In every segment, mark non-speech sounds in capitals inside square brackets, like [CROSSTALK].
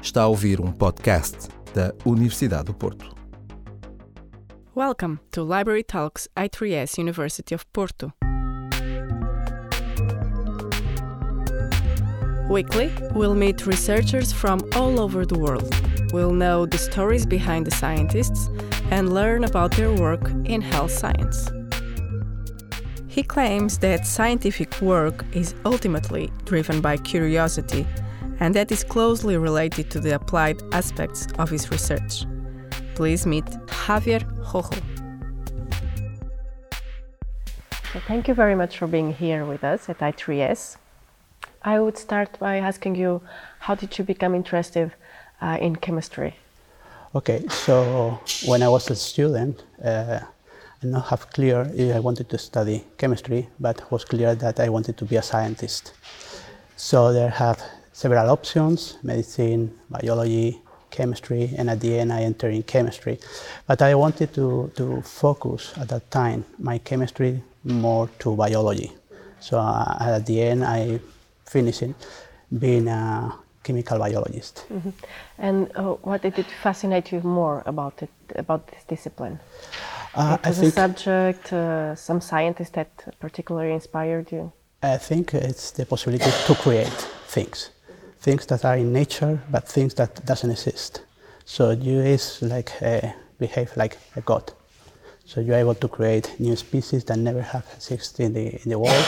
Está a ouvir um podcast da Universidade do Porto. Welcome to Library Talks I3S University of Porto. Weekly, we'll meet researchers from all over the world. We'll know the stories behind the scientists and learn about their work in health science. He claims that scientific work is ultimately driven by curiosity and that is closely related to the applied aspects of his research. Please meet Javier Rojo. So thank you very much for being here with us at I3S. I would start by asking you how did you become interested uh, in chemistry? Okay, so when I was a student, uh, I not have clear if I wanted to study chemistry, but it was clear that I wanted to be a scientist. So there have several options, medicine, biology, chemistry, and at the end I entered in chemistry. But I wanted to, to focus at that time my chemistry more to biology. So uh, at the end I finished being a chemical biologist. Mm-hmm. And uh, what did it fascinate you more about it, about this discipline? Uh, it was a subject, uh, some scientist that particularly inspired you? I think it's the possibility to create things, things that are in nature, but things that doesn't exist. So you is like a, behave like a god. So you're able to create new species that never have existed in the, in the world,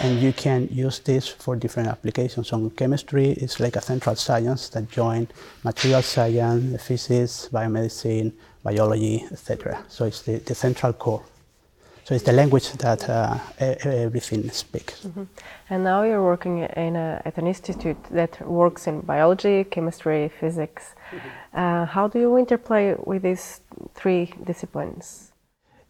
and you can use this for different applications. So chemistry is like a central science that join material science, physics, biomedicine, biology, etc. So it's the, the central core. So it's the language that uh, everything speaks. Mm-hmm. And now you're working in a, at an institute that works in biology, chemistry, physics. Mm-hmm. Uh, how do you interplay with these three disciplines?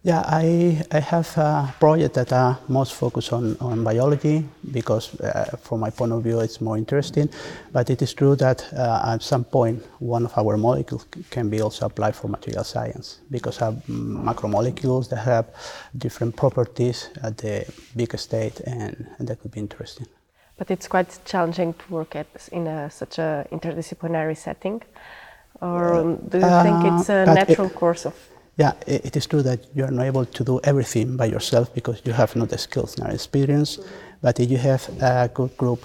Yeah, I, I have a project that are most focused on, on biology because, uh, from my point of view, it's more interesting. But it is true that uh, at some point, one of our molecules can be also applied for material science because have macromolecules that have different properties at the big state, and, and that could be interesting. But it's quite challenging to work at in a, such an interdisciplinary setting. Or do you uh, think it's a natural it, course of yeah, it is true that you are not able to do everything by yourself because you have not the skills nor experience. But if you have a good group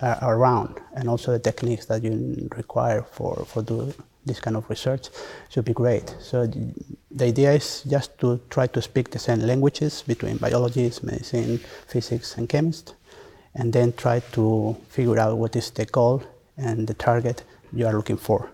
uh, around and also the techniques that you require for, for do this kind of research should be great. So the idea is just to try to speak the same languages between biologists, medicine, physics, and chemists, and then try to figure out what is the goal and the target you are looking for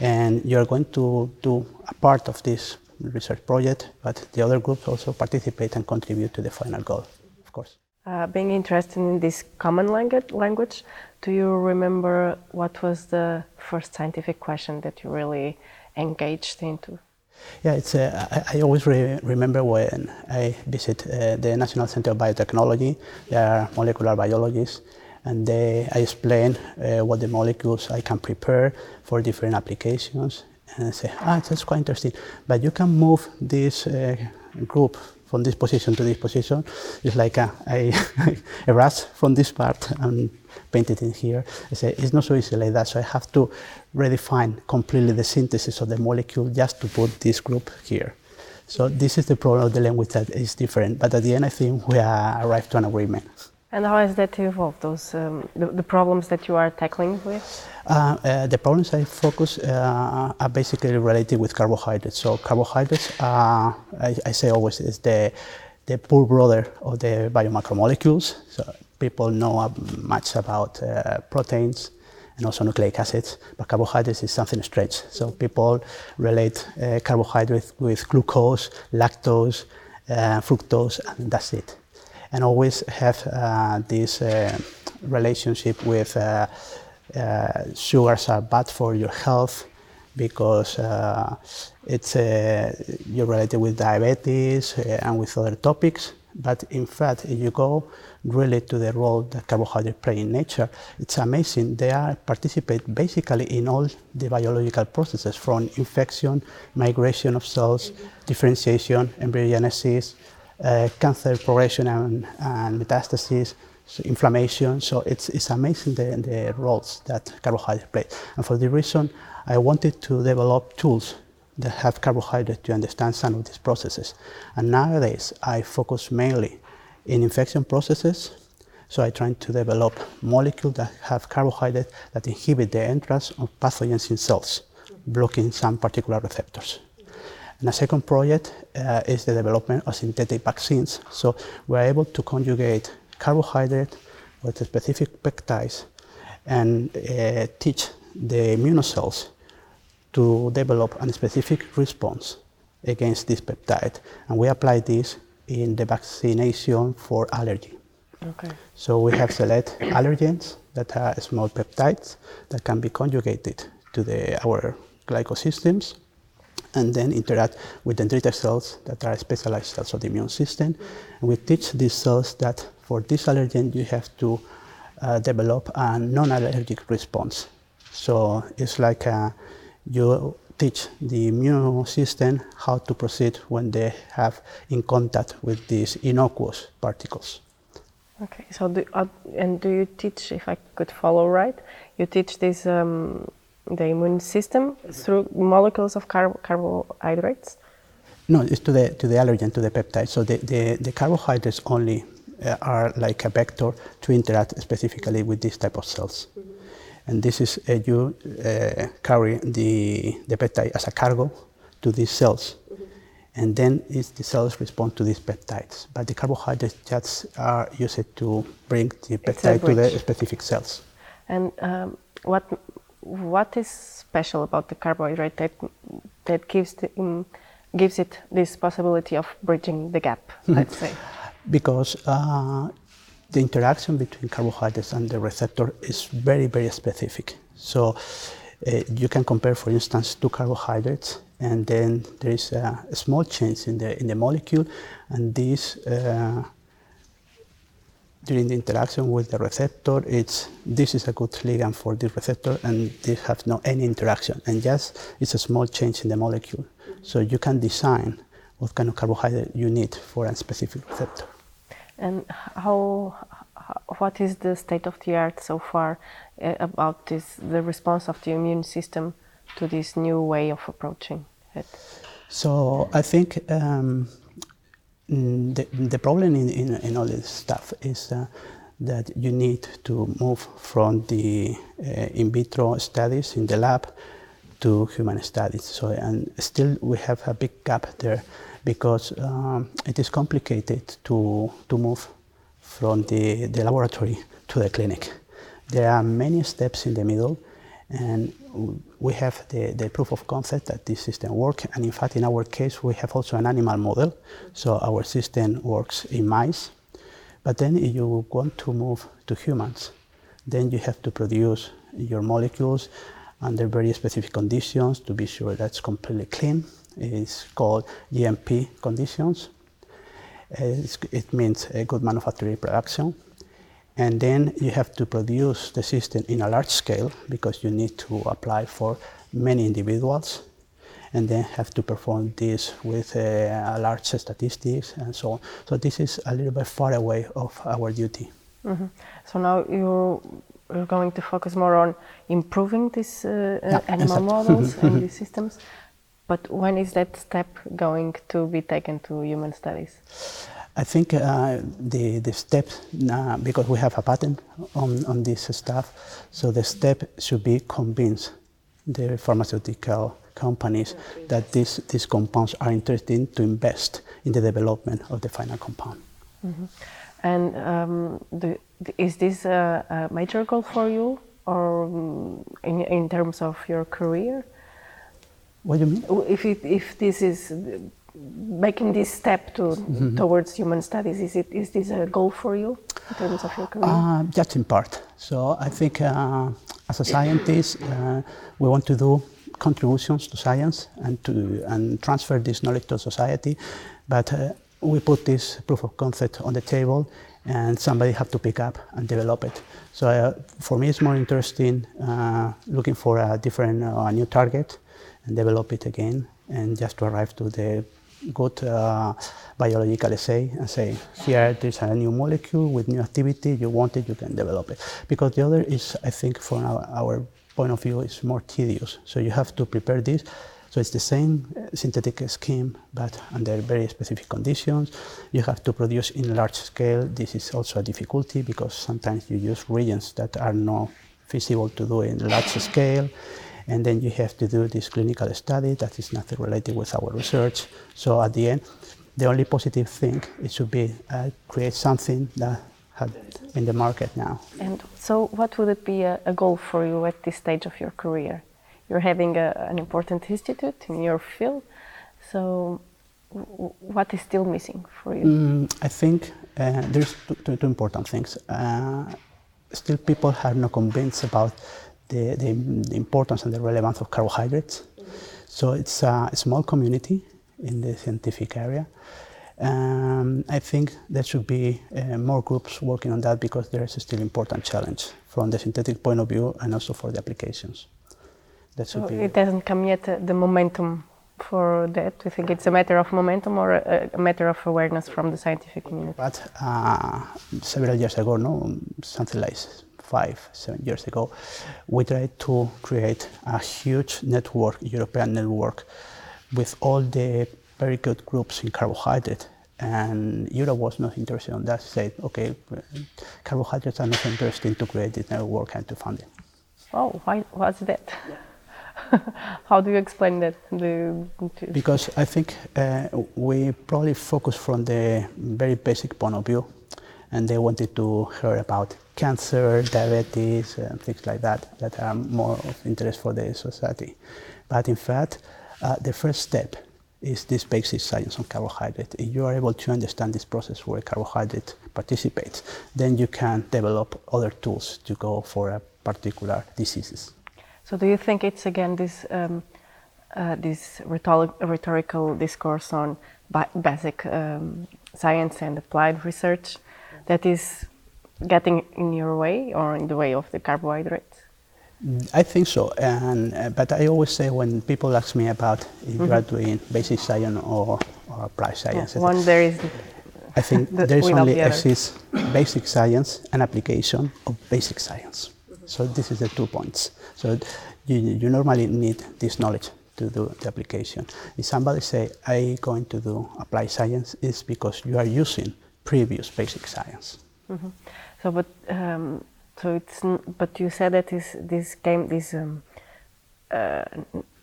and you're going to do a part of this research project, but the other groups also participate and contribute to the final goal, of course. Uh, being interested in this common language, language, do you remember what was the first scientific question that you really engaged into? Yeah, it's. Uh, I, I, always re remember when I visit uh, the National Center of Biotechnology. There are molecular biologists, and they, I explain uh, what the molecules I can prepare for different applications. And say, ah, that's quite interesting. But you can move this uh, group from this position to this position. It's like a, I erase [LAUGHS] from this part and paint it in here. I say, it's not so easy like that. So I have to redefine completely the synthesis of the molecule just to put this group here. So this is the problem of the language that is different. But at the end, I think we arrived to an agreement. And how has that evolved? Those um, the, the, problems that you are tackling with? Uh, uh, the problems I focus uh, are basically related with carbohydrates. So carbohydrates, I, I, say always, is the the poor brother of the biomacromolecules. So people know much about uh, proteins and also nucleic acids, but carbohydrates is something strange. So people relate uh, carbohydrates with glucose, lactose, uh, fructose, and that's it and always have uh, this uh, relationship with uh, sugars are bad for your health because it's you're related with diabetes and with other topics. But in fact, if you go really to the role that carbohydrates play in nature, it's amazing. They are participate basically in all the biological processes from infection, migration of cells, differentiation, embryogenesis, uh, cancer progression and, and, metastasis. so inflammation. So it's, it's amazing the, the roles that carbohydrate play. And for the reason, I wanted to develop tools that have carbohydrate to understand some of these processes. And nowadays, I focus mainly in infection processes. So I try to develop molecules that have carbohydrate that inhibit the entrance of pathogens in cells, blocking some particular receptors. And a second project uh, is the development of synthetic vaccines. So we're able to conjugate carbohydrate with specific peptides and uh, teach the immunocells to develop a specific response against this peptide. And we apply this in the vaccination for allergy. Okay. So we have select allergens that are small peptides that can be conjugated to the, our glycosystems and then interact with dendritic cells that are specialized cells of the immune system. And we teach these cells that for this allergen you have to uh, develop a non-allergic response. So it's like uh, you teach the immune system how to proceed when they have in contact with these innocuous particles. Okay, so do, uh, and do you teach, if I could follow right, you teach these um, the immune system through molecules of car- carbohydrates? No, it's to the to the allergen to the peptide. So the, the, the carbohydrates only uh, are like a vector to interact specifically with this type of cells. Mm-hmm. And this is uh, you uh, carry the the peptide as a cargo to these cells. Mm-hmm. And then the cells respond to these peptides. But the carbohydrates just are used to bring the peptide to the specific cells. And um, what what is special about the carbohydrate that, that gives, the, um, gives it this possibility of bridging the gap, let's say? Because uh, the interaction between carbohydrates and the receptor is very, very specific. So uh, you can compare, for instance, two carbohydrates, and then there is a, a small change in the in the molecule, and this uh, during the interaction with the receptor, it's this is a good ligand for this receptor, and this has no any interaction, and just it's a small change in the molecule. So you can design what kind of carbohydrate you need for a specific receptor. And how, what is the state of the art so far uh, about this, the response of the immune system to this new way of approaching it? So I think um, the, the problem in, in, in, all this stuff is uh, that you need to move from the uh, in vitro studies in the lab to human studies. So, and still we have a big gap there because um, it is complicated to, to move from the, the laboratory to the clinic. There are many steps in the middle and we have the, the proof of concept that this system works. And in fact, in our case, we have also an animal model. So our system works in mice. But then if you want to move to humans, then you have to produce your molecules under very specific conditions to be sure that's completely clean. It's called GMP conditions. It means a good manufacturing production. And then you have to produce the system in a large scale because you need to apply for many individuals and then have to perform this with uh, large statistics and so on. So this is a little bit far away of our duty. Mm-hmm. So now you're, you're, going to focus more on improving these uh, yeah, animal models and [LAUGHS] these systems. But when is that step going to be taken to human studies? I think uh, the, the step, uh, because we have a patent on, on this stuff, so the step should be convince the pharmaceutical companies that these, these compounds are interesting to invest in the development of the final compound. Mm-hmm. And um, the, is this a, a, major goal for you, or um, in, in terms of your career? What do you mean? If, it, if this is making this step to, mm-hmm. towards human studies is it is this a goal for you in terms of your career? Uh, just in part. So i think uh, as a scientist uh, we want to do contributions to science and to and transfer this knowledge to society but uh, we put this proof of concept on the table and somebody have to pick up and develop it. So uh, for me it's more interesting uh, looking for a different a new target and develop it again and just to arrive to the good uh, biological assay and say, here there's a new molecule with new activity, you want it, you can develop it. Because the other is, I think, from our, our point of view, is more tedious. So you have to prepare this. So it's the same uh, synthetic scheme, but under very specific conditions. You have to produce in large scale. This is also a difficulty because sometimes you use reagents that are not feasible to do in large scale and then you have to do this clinical study that is nothing related with our research. So at the end, the only positive thing it should be uh, create something that had in the market now. And so, what would it be a, a goal for you at this stage of your career? You're having a, an important institute in your field, so what is still missing for you? Mm, I think uh, there's two, two, two, important things. Uh, still, people are not convinced about the, the, the, importance and the relevance of carbohydrates. Mm-hmm. So it's a small community in the scientific area. Um, I think there should be uh, more groups working on that because there is a still important challenge from the synthetic point of view and also for the applications. That should so be it hasn't come yet uh, the momentum for that. Do you think it's a matter of momentum or a, a matter of awareness from the scientific community? But uh, several years ago, no, something like five, seven years ago, we tried to create a huge network, European network, with all the very good groups in carbohydrate. And Europe was not interested in that. Said, okay, carbohydrates are not interesting to create this network and to fund it. Oh, why was that? Yeah. [LAUGHS] How do you explain that? because I think uh, we probably focus from the very basic point of view, and they wanted to hear about cancer, diabetes, and things like that that are more of interest for the society. But in fact, uh, the first step is this basic science on carbohydrate. If you are able to understand this process where carbohydrate participates, then you can develop other tools to go for a particular diseases. So, do you think it's again this um, uh, this rhetoric rhetorical discourse on basic um, science and applied research that is getting in your way or in the way of the carbohydrates? I think so, and uh, but I always say when people ask me about if mm-hmm. you are doing basic science or, or applied science, yeah, one there is. I think [LAUGHS] the, there is only exists basic science and application of basic science. Mm-hmm. So this is the two points. So you, you normally need this knowledge to do the application. If somebody say I going to do applied science, it's because you are using previous basic science. Mm-hmm. So, but um, so it's but you said that this this came this um, uh,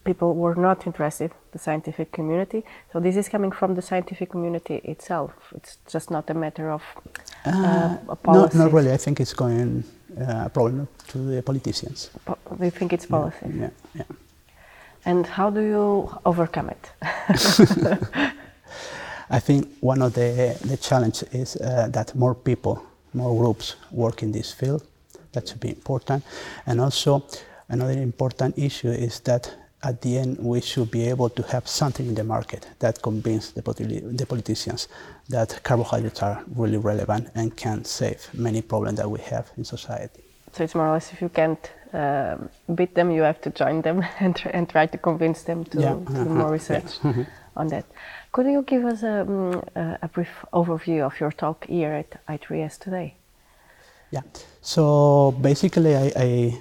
people were not interested the scientific community. So this is coming from the scientific community itself. It's just not a matter of uh, uh, no, not really. I think it's going uh, problem to the politicians. Po you think it's policy? Yeah, yeah, yeah. And how do you overcome it? [LAUGHS] [LAUGHS] I think one of the the challenge is uh, that more people, more groups work in this field that should be important. And also, another important issue is that at the end we should be able to have something in the market that convinces the, politi- the politicians that carbohydrates are really relevant and can save many problems that we have in society. So it's more or less if you can't uh, beat them, you have to join them [LAUGHS] and, tr- and try to convince them to, yeah. do more research yeah. mm-hmm. on that. Could you give us a, um, a brief overview of your talk here at I3S today? Yeah. So basically, I, I,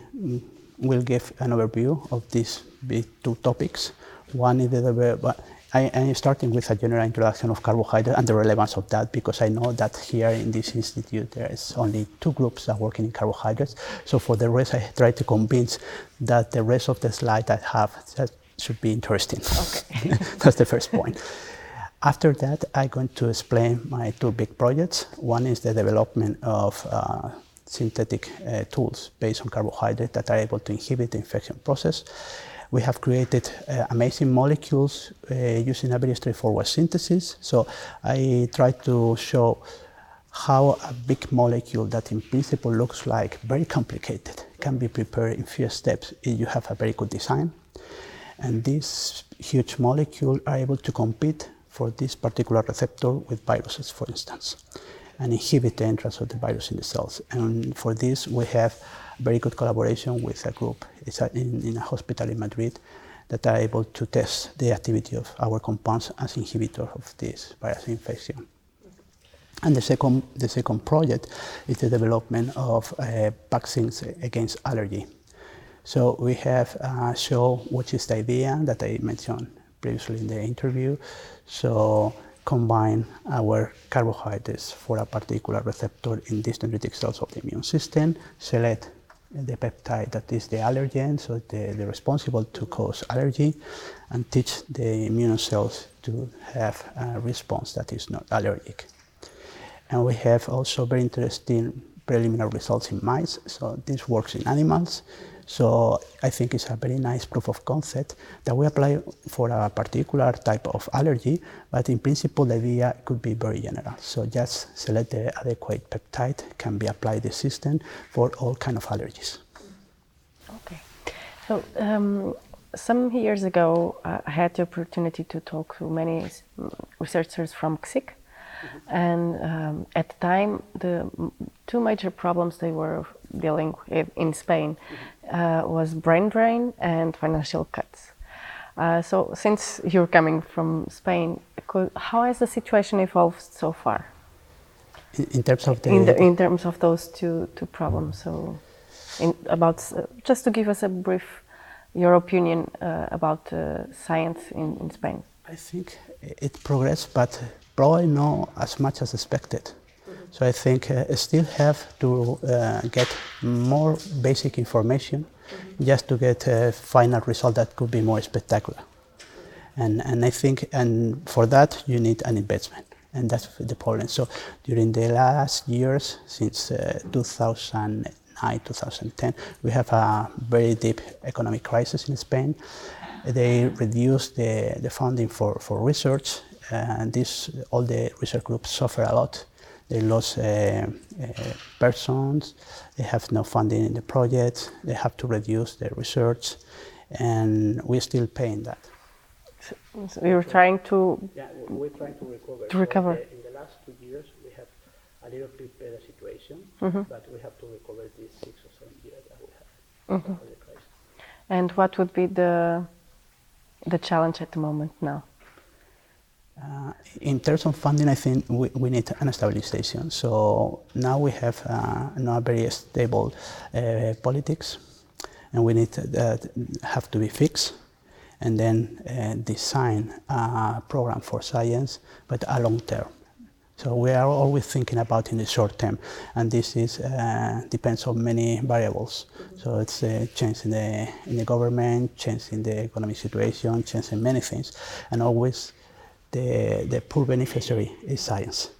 will give an overview of these big two topics. One is the I am starting with a general introduction of carbohydrate and the relevance of that because I know that here in this institute there is only two groups that are working in carbohydrates. So for the rest, I try to convince that the rest of the slide I have that should be interesting. Okay. [LAUGHS] That's the first point. After that, I'm going to explain my two big projects. One is the development of uh, synthetic uh, tools based on carbohydrate that are able to inhibit the infection process. We have created uh, amazing molecules uh, using a very straightforward synthesis. So I try to show how a big molecule that in principle looks like very complicated can be prepared in few steps if you have a very good design. And these huge molecules are able to compete for this particular receptor with viruses, for instance and inhibit the entrance of the virus in the cells. And for this, we have very good collaboration with a group. A, in, in, a hospital in Madrid that are able to test the activity of our compounds as inhibitor of this virus infection. And the second, the second project is the development of uh, vaccines against allergy. So we have uh, shown which is the idea that I mentioned previously in the interview. So combine our carbohydrates for a particular receptor in these dendritic cells of the immune system, select the peptide that is the allergen, so the, the responsible to cause allergy, and teach the immune cells to have a response that is not allergic. And we have also very interesting preliminary results in mice. So this works in animals. So I think it's a very nice proof of concept that we apply for a particular type of allergy, but in principle the idea could be very general. So just select the adequate peptide can be applied the system for all kind of allergies. Okay. So um, some years ago, uh, I had the opportunity to talk to many researchers from CSIC. And um, at the time, the two major problems they were dealing with in Spain uh, was brain drain and financial cuts. Uh, so, since you're coming from Spain, could, how has the situation evolved so far? In, in terms of the in, the, in, terms of those two two problems, so in, about uh, just to give us a brief your opinion uh, about uh, science in, in Spain. I think it progressed, but probably not as much as expected. So I think uh, still have to uh, get more basic information mm-hmm. just to get a final result that could be more spectacular. And, and I think, and for that you need an investment. And that's the problem. So during the last years, since uh, 2009, 2010, we have a very deep economic crisis in Spain. They reduced the, the funding for, for research, and this, all the research groups suffer a lot they lost uh, uh, persons, they have no funding in the project, they have to reduce their research, and we're still paying that. So you're trying to. Yeah, we're trying to recover. To recover. So in the last two years, we have a little bit better situation, mm-hmm. but we have to recover these six or seven years that we have. Mm-hmm. And what would be the the challenge at the moment now? Uh, in terms of funding, I think we, we need an stabilization. So now we have uh, not very stable uh, politics, and we need that have to be fixed, and then uh, design a program for science, but a long term. So we are always thinking about in the short term, and this is uh, depends on many variables. Mm-hmm. So it's a change in the in the government, change in the economic situation, change in many things, and always the, the poor beneficiary is science.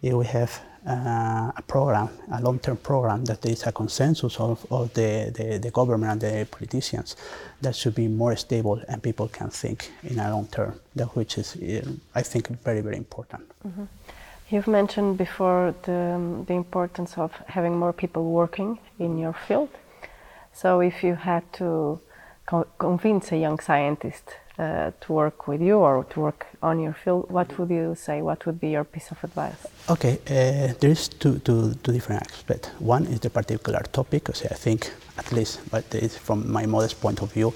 If we have uh, a program, a long-term program that is a consensus of, of the, the, the, government and the politicians, that should be more stable and people can think in a long term, that which is, uh, I think, very, very important. Mm-hmm. You've mentioned before the, um, the importance of having more people working in your field. So if you had to co- convince a young scientist uh, to work with you or to work on your field, what would you say? What would be your piece of advice? Okay, uh, there is two, two, two different aspects. One is the particular topic, because I think, at least, but from my modest point of view,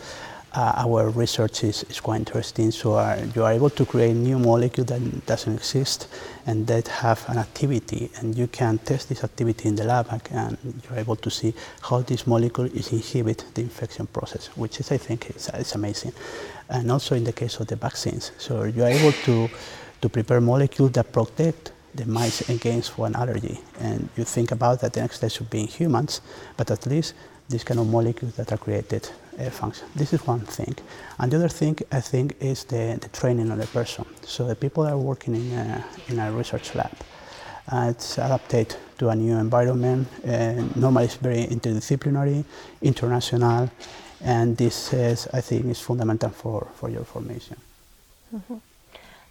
uh, our research is, is quite interesting. So uh, you are able to create new molecule that doesn't exist and that have an activity, and you can test this activity in the lab, and you're able to see how this molecule is inhibit the infection process, which is, I think, is, is amazing. And also in the case of the vaccines, so you are able to to prepare molecules that protect the mice against one allergy. And you think about that the next step should be in humans, but at least these kind of molecules that are created uh, function. This is one thing. And the other thing, I think, is the, the training of the person. So the people that are working in a, in a research lab, uh, it's adapted to a new environment. Uh, normally, it's very interdisciplinary, international, and this is, I think, is fundamental for, for your formation. Mm-hmm.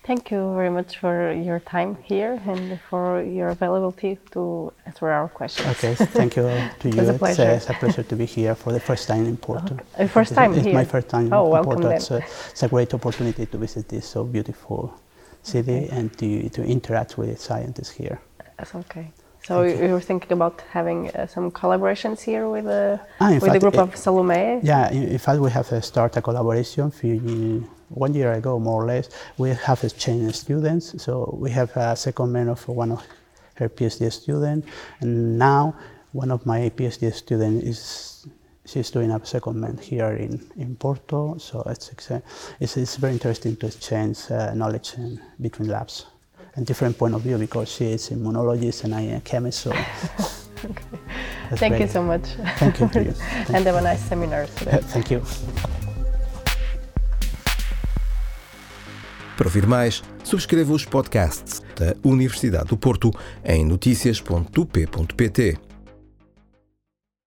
Thank you very much for your time here and for your availability to answer our questions. Okay, thank you [LAUGHS] to you. it's, a pleasure. It's, a, pleasure to be here for the first time in Porto. Okay. First time it's, here? It's my first time oh, in welcome Porto. Then. It's, a, it's a great opportunity to visit this so beautiful city okay. and to, to interact with scientists here. That's okay. So you were thinking about having uh, some collaborations here with, uh, Ah, with the group it- of Salome? Yeah, in, in fact, we have uh, started a collaboration few, one year ago, more or less. We have exchanged students, so we have a secondment of one of her PhD students, and now one of my PhD students is she's doing a secondment here in, in Porto. So it's, it's it's very interesting to exchange uh, knowledge in, between labs and different point of view because she is immunologist and I am a chemist. So [LAUGHS] [LAUGHS] that's Thank you so much. Thank you to you. [LAUGHS] and have a nice seminar today. Thank you. Para ouvir mais, subscreva os podcasts da Universidade do Porto em noticias.up.pt